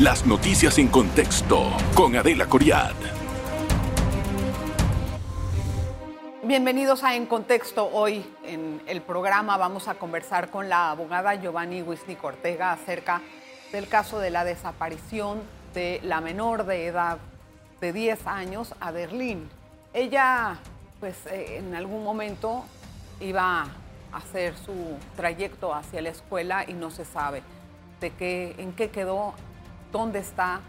Las noticias en contexto con Adela Coriad. Bienvenidos a En Contexto. Hoy en el programa vamos a conversar con la abogada Giovanni Wisnik Ortega acerca del caso de la desaparición de la menor de edad de 10 años, Aderlín. Ella, pues eh, en algún momento iba a hacer su trayecto hacia la escuela y no se sabe de qué, en qué quedó, dónde está,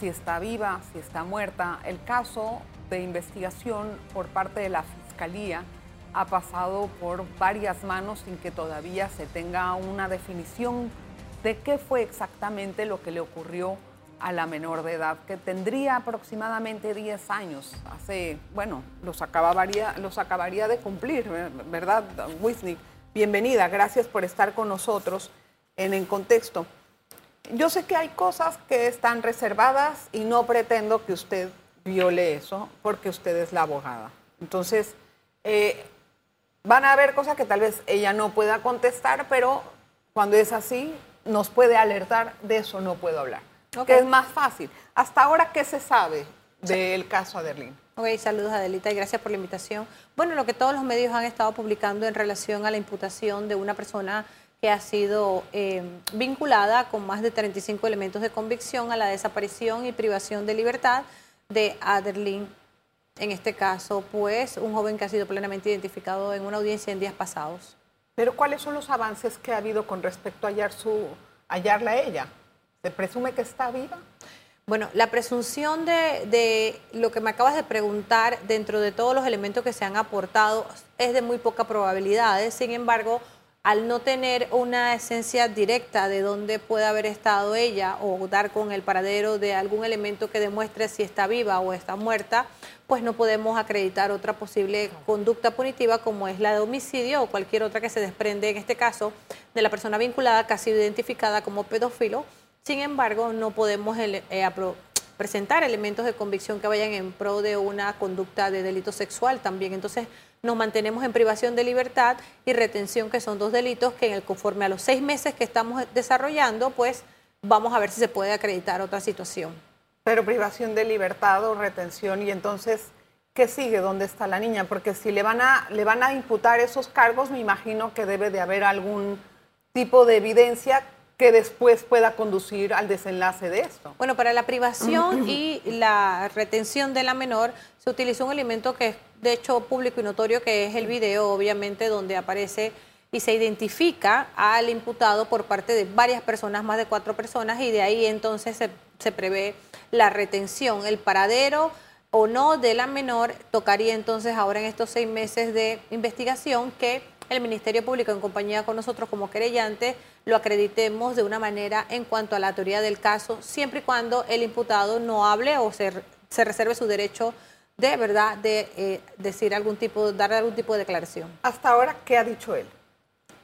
si está viva, si está muerta. El caso de investigación por parte de la Fiscalía ha pasado por varias manos sin que todavía se tenga una definición de qué fue exactamente lo que le ocurrió a la menor de edad, que tendría aproximadamente 10 años. Hace, bueno, los acabaría, los acabaría de cumplir, ¿verdad, Wisnik? Bienvenida, gracias por estar con nosotros en el contexto. Yo sé que hay cosas que están reservadas y no pretendo que usted viole eso porque usted es la abogada. Entonces, eh, van a haber cosas que tal vez ella no pueda contestar, pero cuando es así, nos puede alertar, de eso no puedo hablar. Que es más fácil. Hasta ahora, ¿qué se sabe del caso Adelín? Ok, saludos Adelita y gracias por la invitación. Bueno, lo que todos los medios han estado publicando en relación a la imputación de una persona que ha sido eh, vinculada con más de 35 elementos de convicción a la desaparición y privación de libertad de Adelín en este caso, pues un joven que ha sido plenamente identificado en una audiencia en días pasados. Pero ¿cuáles son los avances que ha habido con respecto a hallar su, hallarla a ella? ¿Se presume que está viva? Bueno, la presunción de, de, lo que me acabas de preguntar dentro de todos los elementos que se han aportado es de muy poca probabilidad. Sin embargo, al no tener una esencia directa de dónde puede haber estado ella o dar con el paradero de algún elemento que demuestre si está viva o está muerta, pues no podemos acreditar otra posible conducta punitiva como es la de homicidio o cualquier otra que se desprende en este caso de la persona vinculada sido identificada como pedófilo. Sin embargo, no podemos eh, presentar elementos de convicción que vayan en pro de una conducta de delito sexual también. Entonces, nos mantenemos en privación de libertad y retención, que son dos delitos que en el conforme a los seis meses que estamos desarrollando, pues vamos a ver si se puede acreditar otra situación. Pero privación de libertad o retención y entonces, ¿qué sigue? ¿Dónde está la niña? Porque si le van a, le van a imputar esos cargos, me imagino que debe de haber algún tipo de evidencia que después pueda conducir al desenlace de esto. Bueno, para la privación y la retención de la menor se utilizó un elemento que es de hecho público y notorio, que es el video, obviamente, donde aparece y se identifica al imputado por parte de varias personas, más de cuatro personas, y de ahí entonces se, se prevé la retención, el paradero o no de la menor, tocaría entonces ahora en estos seis meses de investigación que el Ministerio Público en compañía con nosotros como querellante lo acreditemos de una manera en cuanto a la teoría del caso, siempre y cuando el imputado no hable o se, se reserve su derecho de verdad de eh, decir algún tipo, dar algún tipo de declaración. Hasta ahora, ¿qué ha dicho él?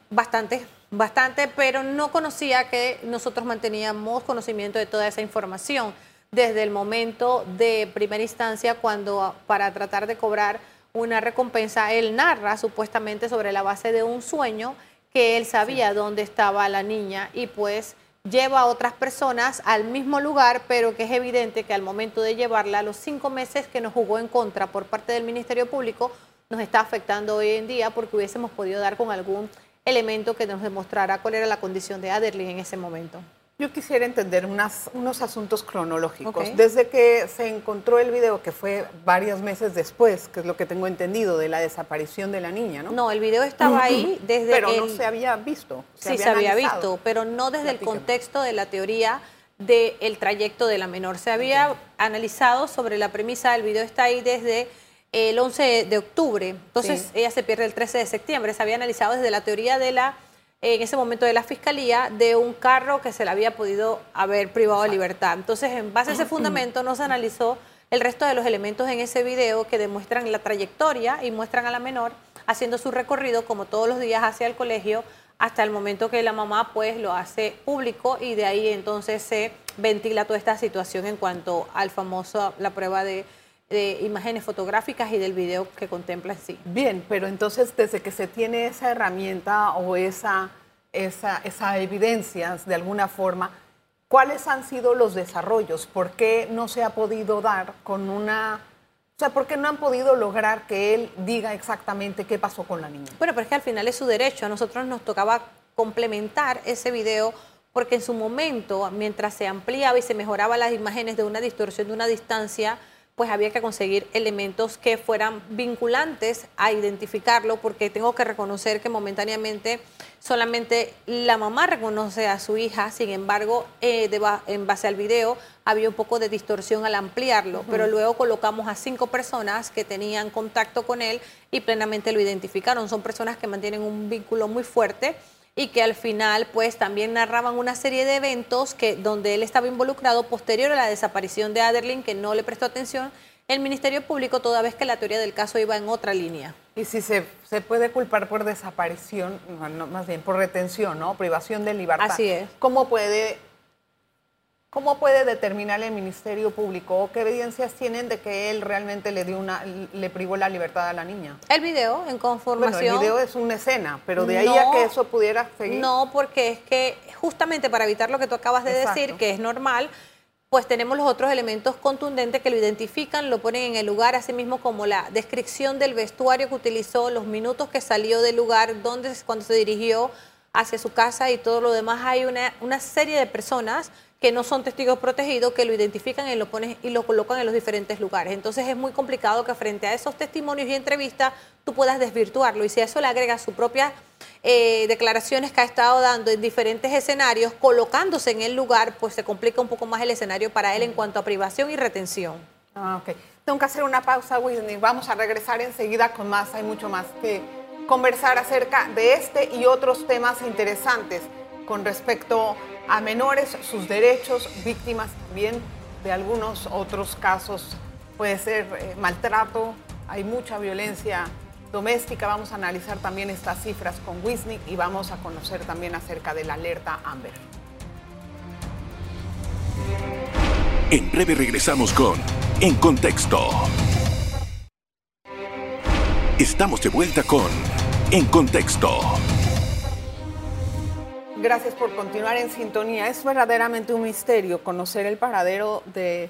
Bastante, bastante, pero no conocía que nosotros manteníamos conocimiento de toda esa información desde el momento de primera instancia cuando para tratar de cobrar una recompensa, él narra supuestamente sobre la base de un sueño que él sabía dónde estaba la niña y pues lleva a otras personas al mismo lugar, pero que es evidente que al momento de llevarla, los cinco meses que nos jugó en contra por parte del Ministerio Público, nos está afectando hoy en día porque hubiésemos podido dar con algún elemento que nos demostrara cuál era la condición de Aderlin en ese momento. Yo quisiera entender unos asuntos cronológicos. Desde que se encontró el video, que fue varios meses después, que es lo que tengo entendido, de la desaparición de la niña, ¿no? No, el video estaba ahí desde... Pero no se había visto. sí, se había visto, pero no desde el contexto de la teoría del trayecto de la menor. Se había analizado sobre la premisa, el video está ahí desde el 11 de octubre, entonces ella se pierde el 13 de septiembre. Se había analizado desde la teoría de la en ese momento de la fiscalía de un carro que se le había podido haber privado de libertad. Entonces, en base a ese fundamento, no se analizó el resto de los elementos en ese video que demuestran la trayectoria y muestran a la menor haciendo su recorrido como todos los días hacia el colegio hasta el momento que la mamá pues lo hace público y de ahí entonces se ventila toda esta situación en cuanto al famoso la prueba de de imágenes fotográficas y del video que contempla en sí. Bien, pero entonces desde que se tiene esa herramienta o esa, esa, esa evidencia de alguna forma, ¿cuáles han sido los desarrollos? ¿Por qué no se ha podido dar con una... O sea, ¿por qué no han podido lograr que él diga exactamente qué pasó con la niña? Bueno, pero es que al final es su derecho. A nosotros nos tocaba complementar ese video porque en su momento, mientras se ampliaba y se mejoraba las imágenes de una distorsión de una distancia, pues había que conseguir elementos que fueran vinculantes a identificarlo, porque tengo que reconocer que momentáneamente solamente la mamá reconoce a su hija, sin embargo, eh, en base al video había un poco de distorsión al ampliarlo, pero luego colocamos a cinco personas que tenían contacto con él y plenamente lo identificaron. Son personas que mantienen un vínculo muy fuerte y que al final pues también narraban una serie de eventos que donde él estaba involucrado posterior a la desaparición de Aderlin que no le prestó atención el Ministerio Público toda vez que la teoría del caso iba en otra línea. Y si se, se puede culpar por desaparición, más bien por retención, ¿no? Privación de libertad. Así es. ¿Cómo puede ¿Cómo puede determinar el Ministerio Público o qué evidencias tienen de que él realmente le dio una, le privó la libertad a la niña? El video en conformación. Bueno, el video es una escena, pero de ahí a que eso pudiera seguir. No, porque es que justamente para evitar lo que tú acabas de decir, que es normal, pues tenemos los otros elementos contundentes que lo identifican, lo ponen en el lugar, así mismo como la descripción del vestuario que utilizó, los minutos que salió del lugar, dónde, cuando se dirigió hacia su casa y todo lo demás. Hay una, una serie de personas que no son testigos protegidos, que lo identifican y lo, ponen, y lo colocan en los diferentes lugares. Entonces es muy complicado que frente a esos testimonios y entrevistas tú puedas desvirtuarlo. Y si a eso le agregas sus propias eh, declaraciones que ha estado dando en diferentes escenarios, colocándose en el lugar, pues se complica un poco más el escenario para él en cuanto a privación y retención. Ah. Tengo que hacer una pausa, Whitney. Vamos a regresar enseguida con más. Hay mucho más que conversar acerca de este y otros temas interesantes con respecto a menores, sus derechos, víctimas también de algunos otros casos. Puede ser eh, maltrato, hay mucha violencia doméstica. Vamos a analizar también estas cifras con Wisnik y vamos a conocer también acerca de la alerta Amber. En breve regresamos con En Contexto. Estamos de vuelta con En Contexto. Gracias por continuar en sintonía. Es verdaderamente un misterio conocer el paradero de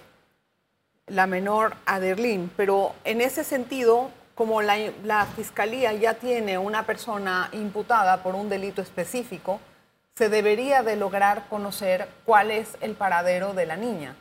la menor Aderlín, pero en ese sentido, como la, fiscalía ya tiene una persona imputada por un delito específico, se debería de lograr conocer cuál es el paradero de la niña.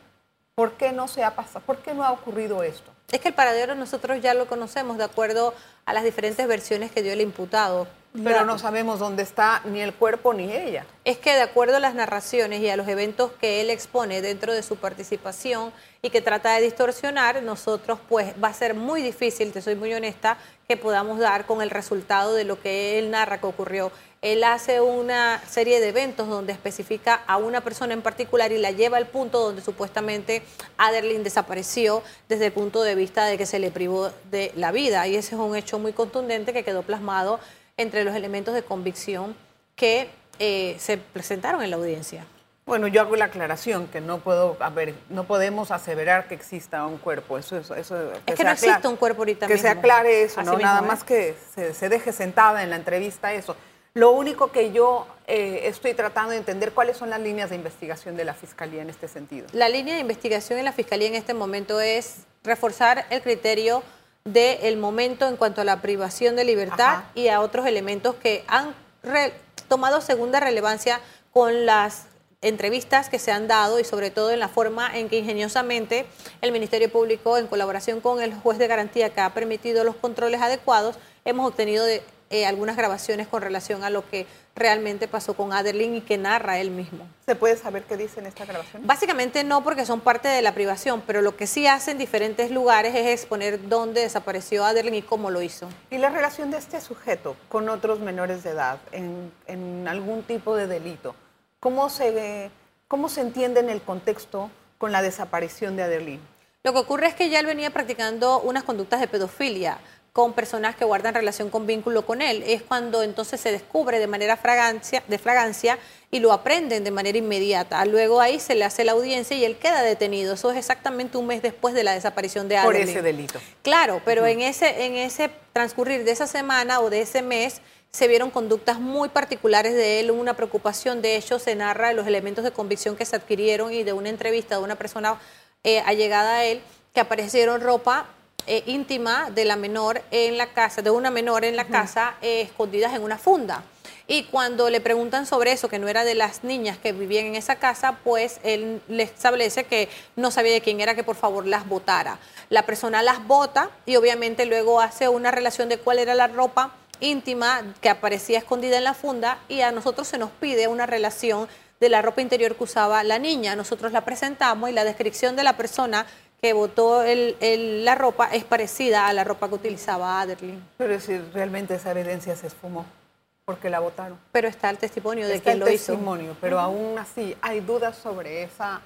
¿Por qué no se ha pasado? ¿Por qué no ha ocurrido esto? Es que el paradero nosotros ya lo conocemos de acuerdo a las diferentes versiones que dio el imputado. Pero no sabemos dónde está ni el cuerpo ni ella. Es que de acuerdo a las narraciones y a los eventos que él expone dentro de su participación y que trata de distorsionar, nosotros pues va a ser muy difícil, te soy muy honesta, que podamos dar con el resultado de lo que él narra que ocurrió. Él hace una serie de eventos donde especifica a una persona en particular y la lleva al punto donde supuestamente Aderlin desapareció desde el punto de vista de que se le privó de la vida. Y ese es un hecho muy contundente que quedó plasmado entre los elementos de convicción que eh, se presentaron en la audiencia. Bueno, yo hago la aclaración que no puedo, a ver, no podemos aseverar que exista un cuerpo. Eso, eso, eso es que no existe un cuerpo ahorita Que se aclare eso, ¿no? Nada más que se, deje sentada en la entrevista eso. Lo único que yo eh, estoy tratando de entender cuáles son las líneas de investigación de la Fiscalía en este sentido. La línea de investigación en la Fiscalía en este momento es reforzar el criterio del momento en cuanto a la privación de libertad y a otros elementos que han tomado segunda relevancia con las entrevistas que se han dado y sobre todo en la forma en que ingeniosamente el Ministerio Público, en colaboración con el juez de garantía que ha permitido los controles adecuados, hemos obtenido de, eh, algunas grabaciones con relación a lo que realmente pasó con Aderlin y que narra él mismo. ¿Se puede saber qué dice en esta grabación? Básicamente no, porque son parte de la privación, pero lo que sí hace en diferentes lugares es exponer dónde desapareció Aderlin y cómo lo hizo. ¿Y la relación de este sujeto con otros menores de edad en, en algún tipo de delito? ¿Cómo se, ¿Cómo se entiende en el contexto con la desaparición de Aderlin? Lo que ocurre es que ya él venía practicando unas conductas de pedofilia con personas que guardan relación con vínculo con él. Es cuando entonces se descubre de manera fragancia, de fragancia y lo aprenden de manera inmediata. Luego ahí se le hace la audiencia y él queda detenido. Eso es exactamente un mes después de la desaparición de Adeline. Por ese delito. Claro, pero en, ese, en ese transcurrir de esa semana o de ese mes se vieron conductas muy particulares de él, una preocupación de hecho se narra los elementos de convicción que se adquirieron y de una entrevista de una persona eh, allegada a él, que aparecieron ropa eh, íntima de la menor en la casa, de una menor en la casa, eh, escondidas en una funda. Y cuando le preguntan sobre eso, que no era de las niñas que vivían en esa casa, pues él le establece que no sabía de quién era, que por favor las botara. La persona las bota y obviamente luego hace una relación de cuál era la ropa íntima que aparecía escondida en la funda y a nosotros se nos pide una relación de la ropa interior que usaba la niña. Nosotros la presentamos y la descripción de la persona que botó la ropa es parecida a la ropa que utilizaba Aderlin. Pero es decir, realmente esa evidencia se esfumó porque la votaron. Pero está el testimonio de que lo hizo. testimonio, pero aún así hay dudas sobre esa.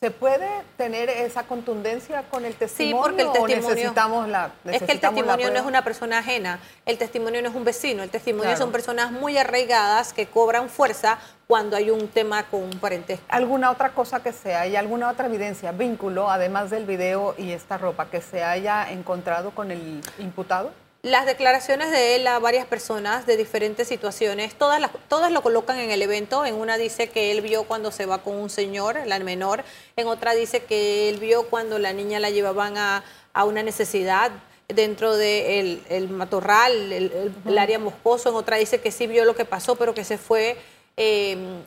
¿Se puede tener esa contundencia con el testimonio? Sí, porque el testimonio. necesitamos la, es que el testimonio no es una persona ajena, el testimonio no es un vecino, el testimonio son personas muy arraigadas que cobran fuerza cuando hay un tema con un parentesco. ¿Alguna otra cosa que sea, hay alguna otra evidencia, vínculo, además del video y esta ropa, que se haya encontrado con el imputado? Las declaraciones de él a varias personas de diferentes situaciones, todas, las, todas lo colocan en el evento. En una dice que él vio cuando se va con un señor, la menor. En otra dice que él vio cuando la niña la llevaban a, una necesidad dentro del de el matorral, el, área moscoso. En otra dice que sí vio lo que pasó, pero que se fue em,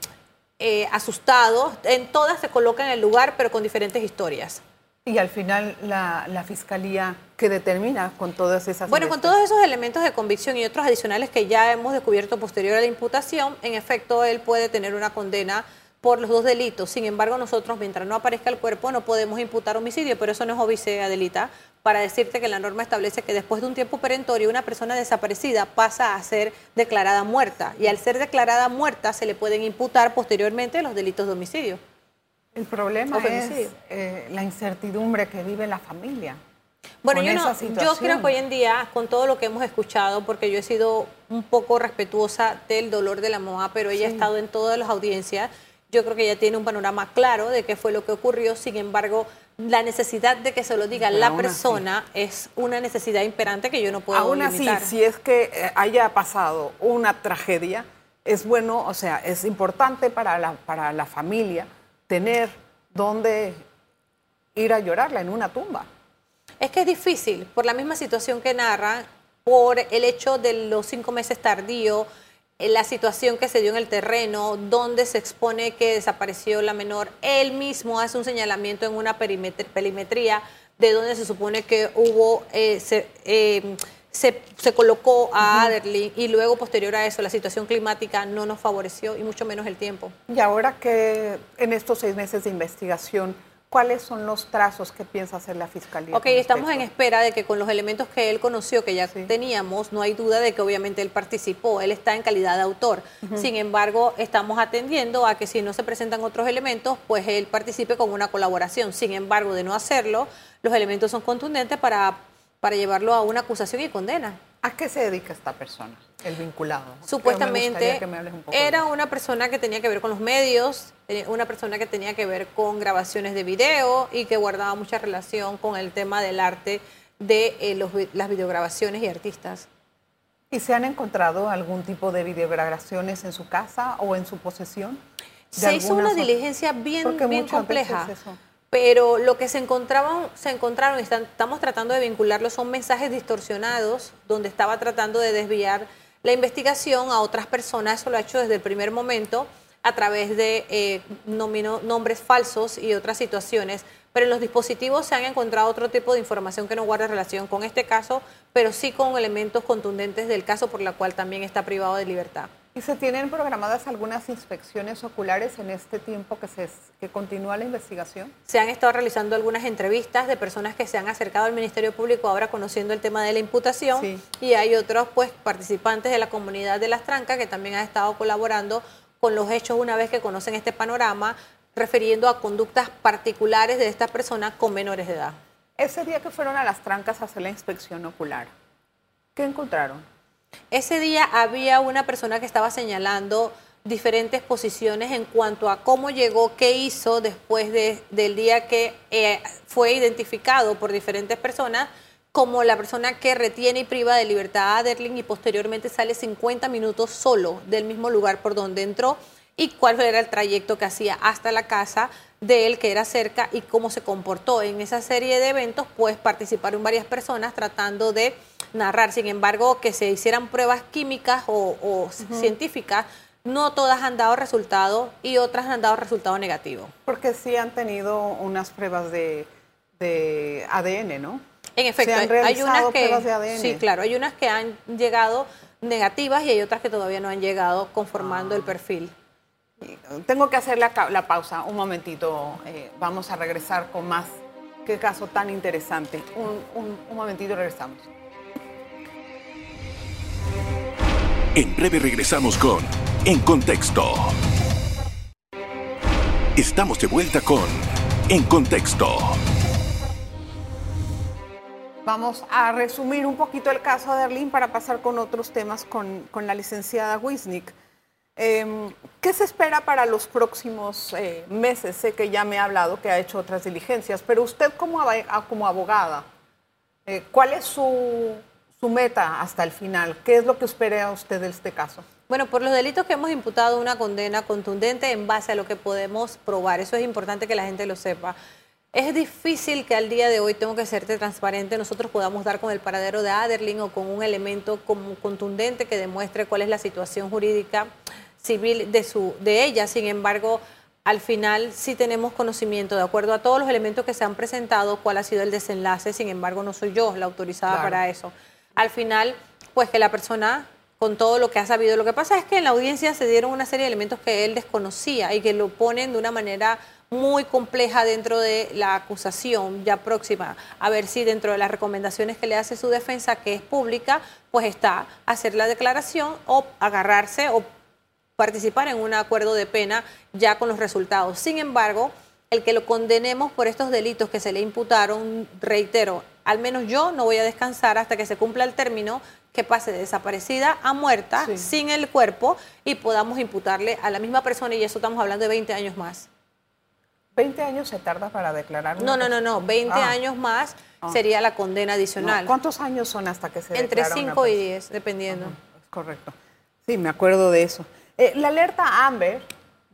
eh, asustado. En todas se coloca en el lugar, pero con diferentes historias. Y al final la, fiscalía que determina con todas esas... Bueno, con todos esos elementos de convicción y otros adicionales que ya hemos descubierto posterior a la imputación, en efecto él puede tener una condena por los dos delitos. Sin embargo, nosotros, mientras no aparezca el cuerpo, no podemos imputar homicidio, pero eso no es obvice, Adelita, para decirte que la norma establece que después de un tiempo perentorio, una persona desaparecida pasa a ser declarada muerta. Y al ser declarada muerta, se le pueden imputar posteriormente los delitos de homicidio. El problema es eh, la incertidumbre que vive la familia. Bueno, yo, no, yo creo que hoy en día, con todo lo que hemos escuchado, porque yo he sido un poco respetuosa del dolor de la mamá, pero ella ha estado en todas las audiencias, yo creo que ella tiene un panorama claro de qué fue lo que ocurrió, sin embargo, la necesidad de que se lo diga la persona es una necesidad imperante que yo no puedo Aún así, si es que eh, haya pasado una tragedia, es bueno, o sea, es importante para la, para la familia tener dónde ir a llorarla en una tumba. Es que es difícil, por la misma situación que narra, por el hecho de los cinco meses tardío, eh, la situación que se dio en el terreno, donde se expone que desapareció la menor. Él mismo hace un señalamiento en una perimetría de donde se supone que hubo... Eh, eh, se, colocó a Aderly y luego posterior a eso la situación climática no nos favoreció y mucho menos el tiempo. Y ahora que en estos seis meses de investigación, ¿cuáles son los trazos que piensa hacer la Fiscalía? Ok, estamos en espera de que con los elementos que él conoció, que ya teníamos, no hay duda de que obviamente él participó, él está en calidad de autor. Sin embargo, estamos atendiendo a que si no se presentan otros elementos, pues él participe con una colaboración. Sin embargo, de no hacerlo, los elementos son contundentes para para llevarlo a una acusación y condena. ¿A qué se dedica esta persona, el vinculado? Supuestamente era una persona que tenía que ver con los medios, eh, una persona que tenía que ver con grabaciones de video y que guardaba mucha relación con el tema del arte de eh, las videograbaciones y artistas. ¿Y se han encontrado algún tipo de videograbaciones en su casa o en su posesión? Se hizo una diligencia bien, bien compleja pero lo que se encontraban, se encontraron y estamos tratando de vincularlo son mensajes distorsionados donde estaba tratando de desviar la investigación a otras personas, eso lo ha hecho desde el primer momento a través de eh, nombres falsos y otras situaciones, pero en los dispositivos se han encontrado otro tipo de información que no guarda relación con este caso, pero sí con elementos contundentes del caso por la cual también está privado de libertad. ¿Y se tienen programadas algunas inspecciones oculares en este tiempo que, se, que continúa la investigación? Se han estado realizando algunas entrevistas de personas que se han acercado al Ministerio Público ahora conociendo el tema de la imputación y hay otros pues participantes de la comunidad de Las Trancas que también han estado colaborando con los hechos una vez que conocen este panorama, refiriendo a conductas particulares de estas personas con menores de edad. Ese día que fueron a Las Trancas a hacer la inspección ocular, ¿qué encontraron? Ese día había una persona que estaba señalando diferentes posiciones en cuanto a cómo llegó, qué hizo después del día que eh, fue identificado por diferentes personas como la persona que retiene y priva de libertad a Aderlin y posteriormente sale 50 minutos solo del mismo lugar por donde entró y cuál era el trayecto que hacía hasta la casa de él, que era cerca, y cómo se comportó. En esa serie de eventos, pues participaron varias personas tratando de narrar. Sin embargo, que se hicieran pruebas químicas o, científicas, no todas han dado resultado y otras han dado resultado negativo. Porque sí han tenido unas pruebas de, ADN, ¿no? En efecto, hay unas que sí, claro, hay unas que han llegado negativas y hay otras que todavía no han llegado conformando el ah. perfil. Tengo que hacer la, pausa un momentito. Eh, vamos a regresar con más. Qué caso tan interesante. Un, un momentito regresamos. En breve regresamos con En Contexto. Estamos de vuelta con En Contexto. Vamos a resumir un poquito el caso de Arlene para pasar con otros temas con, con la licenciada Wisnik. Em, ¿Qué se espera para los próximos eh, meses? Sé que ya me ha hablado que ha hecho otras diligencias, pero usted como, como abogada, eh, ¿cuál es su, su meta hasta el final? ¿Qué es lo que espera usted de este caso? Bueno, por los delitos que hemos imputado una condena contundente en base a lo que podemos probar. Eso es importante que la gente lo sepa. Es difícil que al día de hoy, tengo que serte transparente, nosotros podamos dar con el paradero de Aderlin o con un elemento como contundente que demuestre cuál es la situación jurídica civil de, su, de ella. Sin embargo, al final sí tenemos conocimiento, de acuerdo a todos los elementos que se han presentado, cuál ha sido el desenlace. Sin embargo, no soy yo la autorizada para eso. Al final, pues que la persona con todo lo que ha sabido. Lo que pasa es que en la audiencia se dieron una serie de elementos que él desconocía y que lo ponen de una manera muy compleja dentro de la acusación ya próxima, a ver si dentro de las recomendaciones que le hace su defensa, que es pública, pues está hacer la declaración o agarrarse o participar en un acuerdo de pena ya con los resultados. Sin embargo, el que lo condenemos por estos delitos que se le imputaron, reitero, al menos yo no voy a descansar hasta que se cumpla el término que pase de desaparecida a muerta sin el cuerpo y podamos imputarle a la misma persona y eso estamos hablando de 20 años más. 20 años se tarda para declarar. No, no, no, no, 20 ah. años más ah. sería la condena adicional. ¿Cuántos años son hasta que se Entre 5 y 10, dependiendo. correcto. Sí, me acuerdo de eso. Eh, la alerta Amber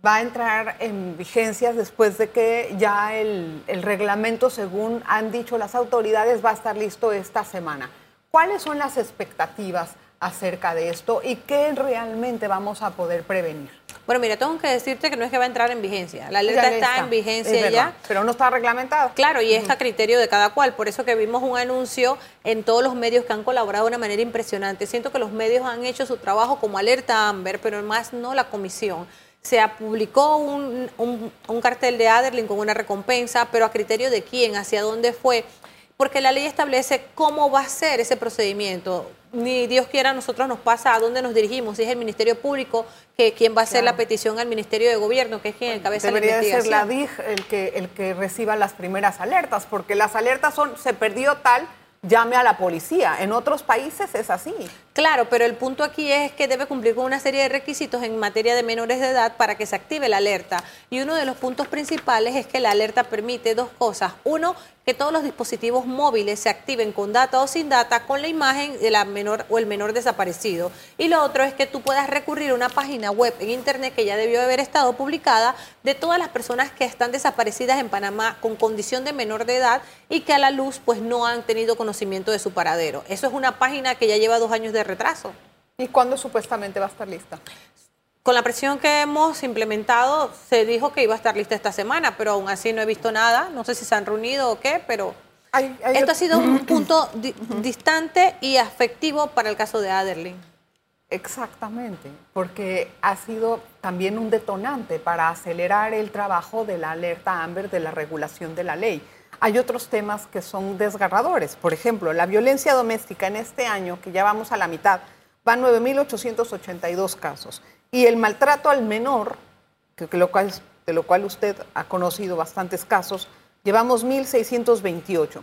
va a entrar en vigencias después de que ya el, el, reglamento, según han dicho las autoridades, va a estar listo esta semana. ¿Cuáles son las expectativas acerca de esto y qué realmente vamos a poder prevenir? Bueno, mira, tengo que decirte que no es que va a entrar en vigencia. La alerta está, en vigencia ya. Pero no está reglamentada. Claro, y es a criterio de cada cual. Por eso que vimos un anuncio en todos los medios que han colaborado de una manera impresionante. Siento que los medios han hecho su trabajo como alerta Amber, pero más no la comisión. Se publicó un, un cartel de Aderlin con una recompensa, pero a criterio de quién, hacia dónde fue porque la ley establece cómo va a ser ese procedimiento. Ni Dios quiera, a nosotros nos pasa a dónde nos dirigimos, si es el Ministerio Público, que quien va a hacer la petición al Ministerio de Gobierno, que es quien encabeza la investigación. Debería ser la DIG el que, el que reciba las primeras alertas, porque las alertas son, se perdió tal, llame a la policía. En otros países es así. Claro, pero el punto aquí es que debe cumplir con una serie de requisitos en materia de menores de edad para que se active la alerta. Y uno de los puntos principales es que la alerta permite dos cosas. Uno, que todos los dispositivos móviles se activen con data o sin data con la imagen de la menor o el menor desaparecido. Y lo otro es que tú puedas recurrir a una página web en internet que ya debió haber estado publicada de todas las personas que están desaparecidas en Panamá con condición de menor de edad y que a la luz pues no han tenido conocimiento de su paradero. Eso es una página que ya lleva dos años de retraso. ¿Y cuándo supuestamente va a estar lista? Con la presión que hemos implementado, se dijo que iba a estar lista esta semana, pero aún así no he visto nada. No sé si se han reunido o qué, pero esto ha sido un punto distante y afectivo para el caso de Aderlin. Exactamente, porque ha sido también un detonante para acelerar el trabajo de la alerta Amber de la regulación de la ley. Hay otros temas que son desgarradores. Por ejemplo, la violencia doméstica en este año, que ya vamos a la mitad, van 9.882 casos. Y el maltrato al menor, de lo cual usted ha conocido bastantes casos, llevamos 1.628.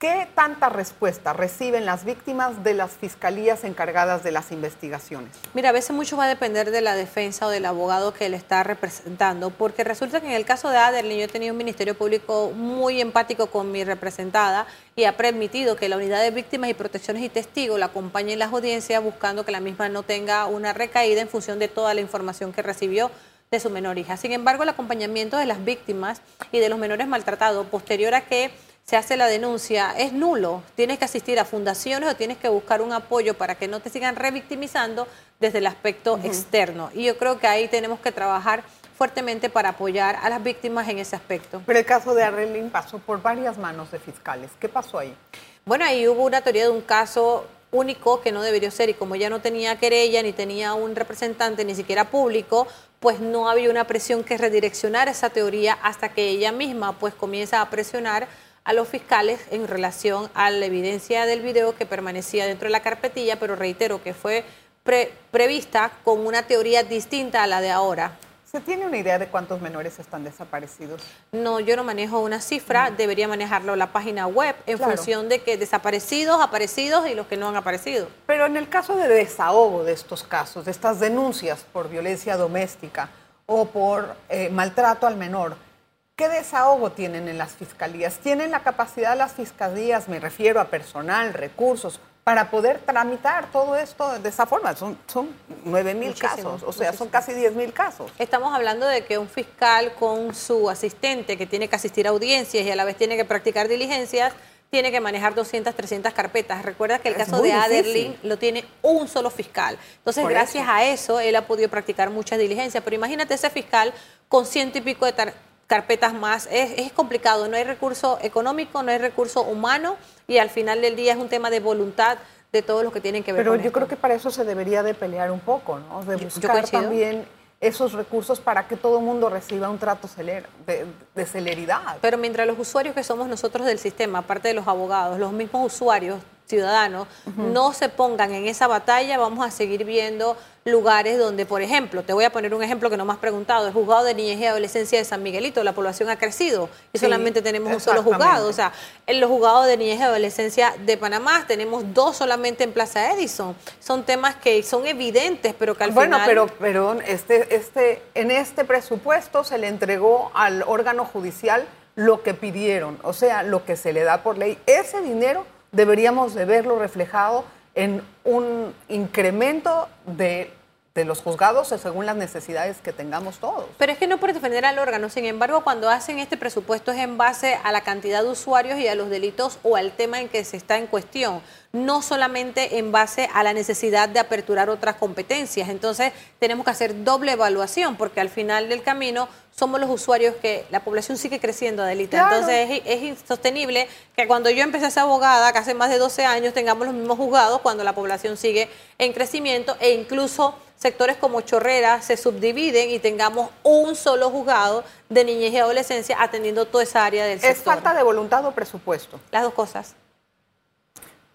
¿Qué tanta respuesta reciben las víctimas de las fiscalías encargadas de las investigaciones? Mira, a veces mucho va a depender de la defensa o del abogado que le está representando, porque resulta que en el caso de Aderlin yo he tenido un ministerio público muy empático con mi representada y ha permitido que la unidad de víctimas y protecciones y testigos la acompañe en las audiencias buscando que la misma no tenga una recaída en función de toda la información que recibió de su menor hija. Sin embargo, el acompañamiento de las víctimas y de los menores maltratados posterior a que se hace la denuncia, es nulo. Tienes que asistir a fundaciones o tienes que buscar un apoyo para que no te sigan revictimizando desde el aspecto externo. Y yo creo que ahí tenemos que trabajar fuertemente para apoyar a las víctimas en ese aspecto. Pero el caso de Arlene pasó por varias manos de fiscales. ¿Qué pasó ahí? Bueno, ahí hubo una teoría de un caso único que no debería ser y como ya no tenía querella ni tenía un representante ni siquiera público, pues no había una presión que redireccionara esa teoría hasta que ella misma pues comienza a presionar a los fiscales en relación a la evidencia del video que permanecía dentro de la carpetilla, pero reitero que fue prevista con una teoría distinta a la de ahora. ¿Se tiene una idea de cuántos menores están desaparecidos? No, yo no manejo una cifra, debería manejarlo la página web en función de que desaparecidos, aparecidos y los que no han aparecido. Pero en el caso de desahogo de estos casos, de estas denuncias por violencia doméstica o por eh, maltrato al menor, ¿Qué desahogo tienen en las fiscalías? ¿Tienen la capacidad las fiscalías, me refiero a personal, recursos, para poder tramitar todo esto de esa forma? Son, son 9 mil casos, o sea, son casi 10 mil casos. Estamos hablando de que un fiscal con su asistente que tiene que asistir a audiencias y a la vez tiene que practicar diligencias, tiene que manejar 200, 300 carpetas. Recuerda que el caso de Aderlin lo tiene un solo fiscal. Entonces, gracias a eso, él ha podido practicar muchas diligencias. Pero imagínate ese fiscal con ciento y pico de, carpetas más. Es, complicado, no hay recurso económico, no hay recurso humano y al final del día es un tema de voluntad de todos los que tienen que ver Pero yo creo que para eso se debería de pelear un poco, ¿no? De buscar también esos recursos para que todo el mundo reciba un trato de, de, celeridad. Pero mientras los usuarios que somos nosotros del sistema, aparte de los abogados, los mismos usuarios ciudadanos no se pongan en esa batalla, vamos a seguir viendo lugares donde, por ejemplo, te voy a poner un ejemplo que no me has preguntado, el juzgado de niñez y adolescencia de San Miguelito, la población ha crecido y solamente tenemos un solo juzgado. O sea, en los juzgados de niñez y adolescencia de Panamá tenemos dos solamente en Plaza Edison. Son temas que son evidentes, pero que al bueno, final... Bueno, pero, pero este, este, en este presupuesto se le entregó al órgano judicial lo que pidieron, o sea, lo que se le da por ley. Ese dinero deberíamos de verlo reflejado en un incremento de de los juzgados según las necesidades que tengamos todos. Pero es que no por defender al órgano, sin embargo, cuando hacen este presupuesto es en base a la cantidad de usuarios y a los delitos o al tema en que se está en cuestión, no solamente en base a la necesidad de aperturar otras competencias. Entonces, tenemos que hacer doble evaluación, porque al final del camino somos los usuarios que la población sigue creciendo, Adelita. Entonces, es, insostenible que cuando yo empecé a ser abogada, que hace más de 12 años, tengamos los mismos juzgados cuando la población sigue en crecimiento e incluso sectores como Chorrera se subdividen y tengamos un solo juzgado de niñez y adolescencia atendiendo toda esa área del sector. ¿Es falta de voluntad o presupuesto? Las dos cosas.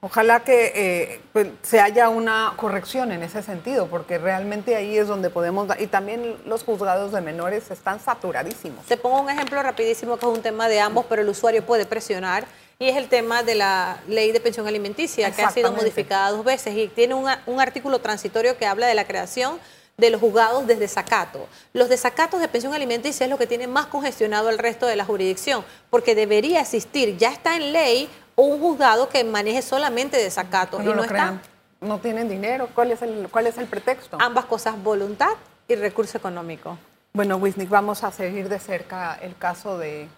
Ojalá que eh, pues, se haya una corrección en ese sentido, porque realmente ahí es donde podemos... Y también los juzgados de menores están saturadísimos. Te pongo un ejemplo rapidísimo que es un tema de ambos, pero el usuario puede presionar y es el tema de la ley de pensión alimenticia, que ha sido modificada dos veces y tiene un artículo transitorio que habla de la creación de los juzgados desde desacato. Los desacatos de pensión alimenticia es lo que tiene más congestionado el resto de la jurisdicción, porque debería existir, ya está en ley, un juzgado que maneje solamente desacato. No y no está. No tienen dinero. ¿Cuál es, el, ¿Cuál es el pretexto? Ambas cosas, voluntad y recurso económico. Bueno, Wisnik, vamos a seguir de cerca el caso de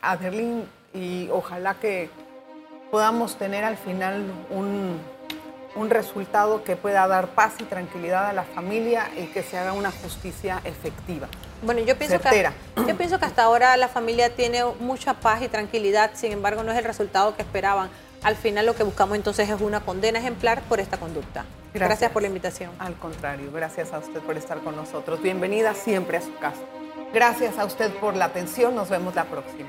Adelín y ojalá que podamos tener al final un, resultado que pueda dar paz y tranquilidad a la familia y que se haga una justicia efectiva. Bueno, yo pienso, que, yo pienso que hasta ahora la familia tiene mucha paz y tranquilidad, sin embargo no es el resultado que esperaban. Al final lo que buscamos entonces es una condena ejemplar por esta conducta. Gracias, gracias por la invitación. Al contrario, gracias a usted por estar con nosotros. Bienvenida siempre a su casa. Gracias a usted por la atención. Nos vemos la próxima.